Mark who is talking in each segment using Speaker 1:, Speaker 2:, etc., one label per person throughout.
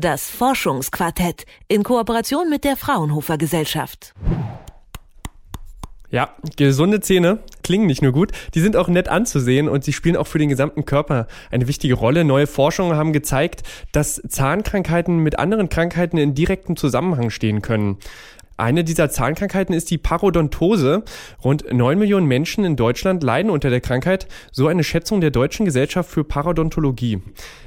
Speaker 1: Das Forschungsquartett in Kooperation mit der Fraunhofer Gesellschaft.
Speaker 2: Ja, gesunde Zähne klingen nicht nur gut, die sind auch nett anzusehen und sie spielen auch für den gesamten Körper eine wichtige Rolle. Neue Forschungen haben gezeigt, dass Zahnkrankheiten mit anderen Krankheiten in direktem Zusammenhang stehen können. Eine dieser Zahnkrankheiten ist die Parodontose. Rund neun Millionen Menschen in Deutschland leiden unter der Krankheit, so eine Schätzung der Deutschen Gesellschaft für Parodontologie.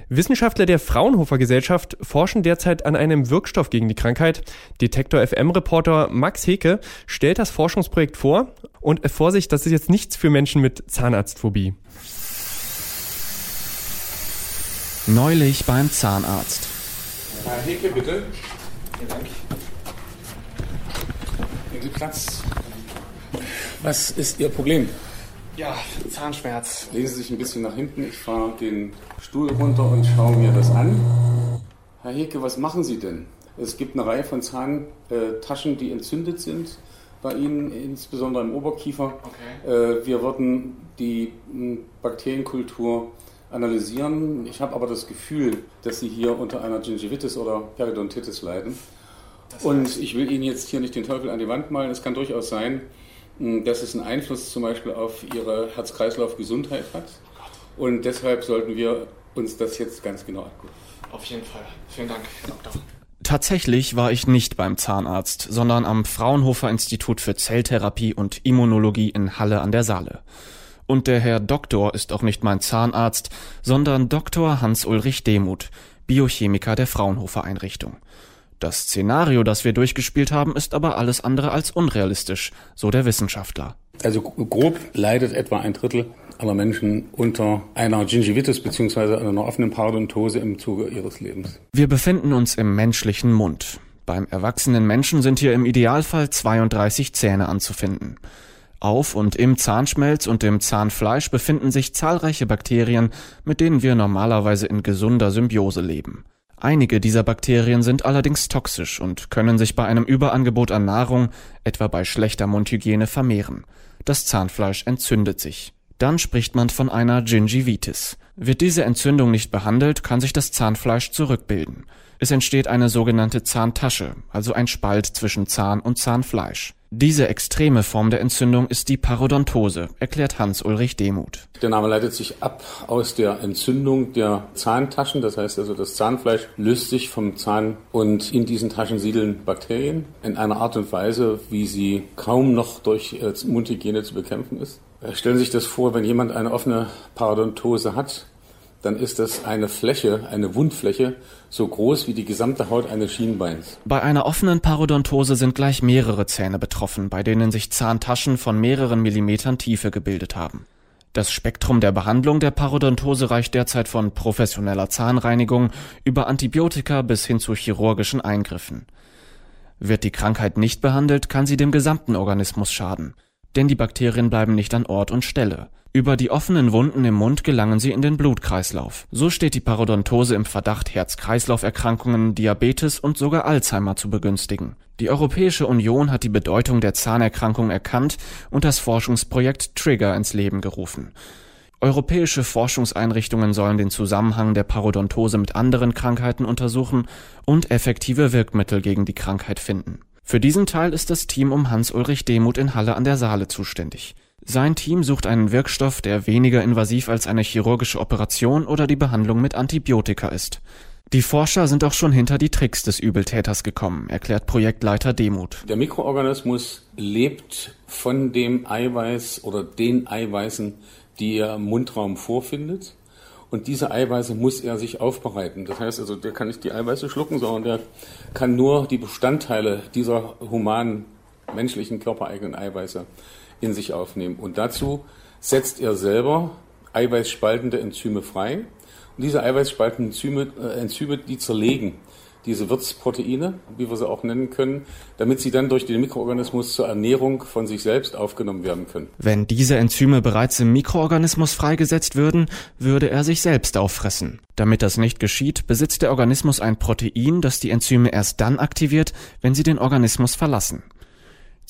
Speaker 2: Wissenschaftler der Fraunhofer Gesellschaft forschen derzeit an einem Wirkstoff gegen die Krankheit. Detektor FM Reporter Max Heke stellt das Forschungsprojekt vor und Vorsicht, das ist jetzt nichts für Menschen mit Zahnarztphobie.
Speaker 3: Neulich beim Zahnarzt.
Speaker 4: Herr Heke, bitte. Vielen Dank. Nehmen Sie Platz. Was ist Ihr Problem?
Speaker 5: Ja, Zahnschmerz.
Speaker 4: Legen Sie sich ein bisschen nach hinten. Ich fahre den Stuhl runter und schaue mir das an. Herr Heke, was machen Sie denn? Es gibt eine Reihe von Zahntaschen, die entzündet sind bei Ihnen, insbesondere im Oberkiefer.
Speaker 5: Okay.
Speaker 4: Äh, wir würden die Bakterienkultur analysieren. Ich habe aber das Gefühl, dass Sie hier unter einer Gingivitis oder Periodontitis leiden. Und ich will Ihnen jetzt hier nicht den Teufel an die Wand malen. Es kann durchaus sein, dass es einen Einfluss zum Beispiel auf Ihre Herz-Kreislauf-Gesundheit hat. Und deshalb sollten wir uns das jetzt ganz genau angucken.
Speaker 5: Auf jeden Fall. Vielen Dank, Herr Doktor.
Speaker 3: Tatsächlich war ich nicht beim Zahnarzt, sondern am Fraunhofer Institut für Zelltherapie und Immunologie in Halle an der Saale. Und der Herr Doktor ist auch nicht mein Zahnarzt, sondern Dr. Hans-Ulrich Demuth, Biochemiker der Fraunhofer Einrichtung. Das Szenario, das wir durchgespielt haben, ist aber alles andere als unrealistisch, so der Wissenschaftler.
Speaker 4: Also grob leidet etwa ein Drittel aller Menschen unter einer Gingivitis bzw. einer offenen Parodontose im Zuge ihres Lebens.
Speaker 3: Wir befinden uns im menschlichen Mund. Beim erwachsenen Menschen sind hier im Idealfall 32 Zähne anzufinden. Auf und im Zahnschmelz und im Zahnfleisch befinden sich zahlreiche Bakterien, mit denen wir normalerweise in gesunder Symbiose leben. Einige dieser Bakterien sind allerdings toxisch und können sich bei einem Überangebot an Nahrung, etwa bei schlechter Mundhygiene, vermehren. Das Zahnfleisch entzündet sich. Dann spricht man von einer Gingivitis. Wird diese Entzündung nicht behandelt, kann sich das Zahnfleisch zurückbilden. Es entsteht eine sogenannte Zahntasche, also ein Spalt zwischen Zahn und Zahnfleisch. Diese extreme Form der Entzündung ist die Parodontose, erklärt Hans-Ulrich Demuth.
Speaker 4: Der Name leitet sich ab aus der Entzündung der Zahntaschen. Das heißt also, das Zahnfleisch löst sich vom Zahn und in diesen Taschen siedeln Bakterien in einer Art und Weise, wie sie kaum noch durch äh, Mundhygiene zu bekämpfen ist. Äh, stellen Sie sich das vor, wenn jemand eine offene Parodontose hat, dann ist das eine Fläche, eine Wundfläche, so groß wie die gesamte Haut eines Schienbeins.
Speaker 3: Bei einer offenen Parodontose sind gleich mehrere Zähne betroffen, bei denen sich Zahntaschen von mehreren Millimetern Tiefe gebildet haben. Das Spektrum der Behandlung der Parodontose reicht derzeit von professioneller Zahnreinigung über Antibiotika bis hin zu chirurgischen Eingriffen. Wird die Krankheit nicht behandelt, kann sie dem gesamten Organismus schaden. Denn die Bakterien bleiben nicht an Ort und Stelle. Über die offenen Wunden im Mund gelangen sie in den Blutkreislauf. So steht die Parodontose im Verdacht, Herz-Kreislauf-Erkrankungen, Diabetes und sogar Alzheimer zu begünstigen. Die Europäische Union hat die Bedeutung der Zahnerkrankung erkannt und das Forschungsprojekt Trigger ins Leben gerufen. Europäische Forschungseinrichtungen sollen den Zusammenhang der Parodontose mit anderen Krankheiten untersuchen und effektive Wirkmittel gegen die Krankheit finden. Für diesen Teil ist das Team um Hans-Ulrich Demuth in Halle an der Saale zuständig. Sein Team sucht einen Wirkstoff, der weniger invasiv als eine chirurgische Operation oder die Behandlung mit Antibiotika ist. Die Forscher sind auch schon hinter die Tricks des Übeltäters gekommen, erklärt Projektleiter Demuth.
Speaker 4: Der Mikroorganismus lebt von dem Eiweiß oder den Eiweißen, die er im Mundraum vorfindet. Und diese Eiweiße muss er sich aufbereiten. Das heißt also, der kann nicht die Eiweiße schlucken, sondern der kann nur die Bestandteile dieser humanen, menschlichen, körpereigenen Eiweiße in sich aufnehmen. Und dazu setzt er selber eiweißspaltende Enzyme frei. Und diese eiweißspaltenden Enzyme, äh, Enzyme, die zerlegen diese Wirtsproteine, wie wir sie auch nennen können, damit sie dann durch den Mikroorganismus zur Ernährung von sich selbst aufgenommen werden können.
Speaker 3: Wenn diese Enzyme bereits im Mikroorganismus freigesetzt würden, würde er sich selbst auffressen. Damit das nicht geschieht, besitzt der Organismus ein Protein, das die Enzyme erst dann aktiviert, wenn sie den Organismus verlassen.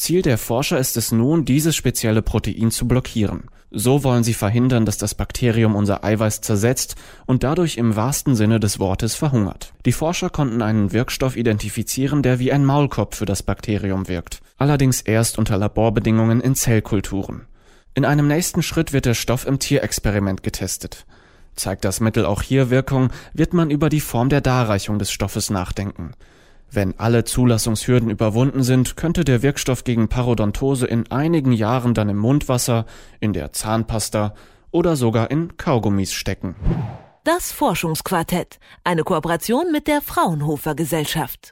Speaker 3: Ziel der Forscher ist es nun, dieses spezielle Protein zu blockieren. So wollen sie verhindern, dass das Bakterium unser Eiweiß zersetzt und dadurch im wahrsten Sinne des Wortes verhungert. Die Forscher konnten einen Wirkstoff identifizieren, der wie ein Maulkorb für das Bakterium wirkt. Allerdings erst unter Laborbedingungen in Zellkulturen. In einem nächsten Schritt wird der Stoff im Tierexperiment getestet. Zeigt das Mittel auch hier Wirkung, wird man über die Form der Darreichung des Stoffes nachdenken. Wenn alle Zulassungshürden überwunden sind, könnte der Wirkstoff gegen Parodontose in einigen Jahren dann im Mundwasser, in der Zahnpasta oder sogar in Kaugummis stecken.
Speaker 1: Das Forschungsquartett, eine Kooperation mit der Fraunhofer Gesellschaft.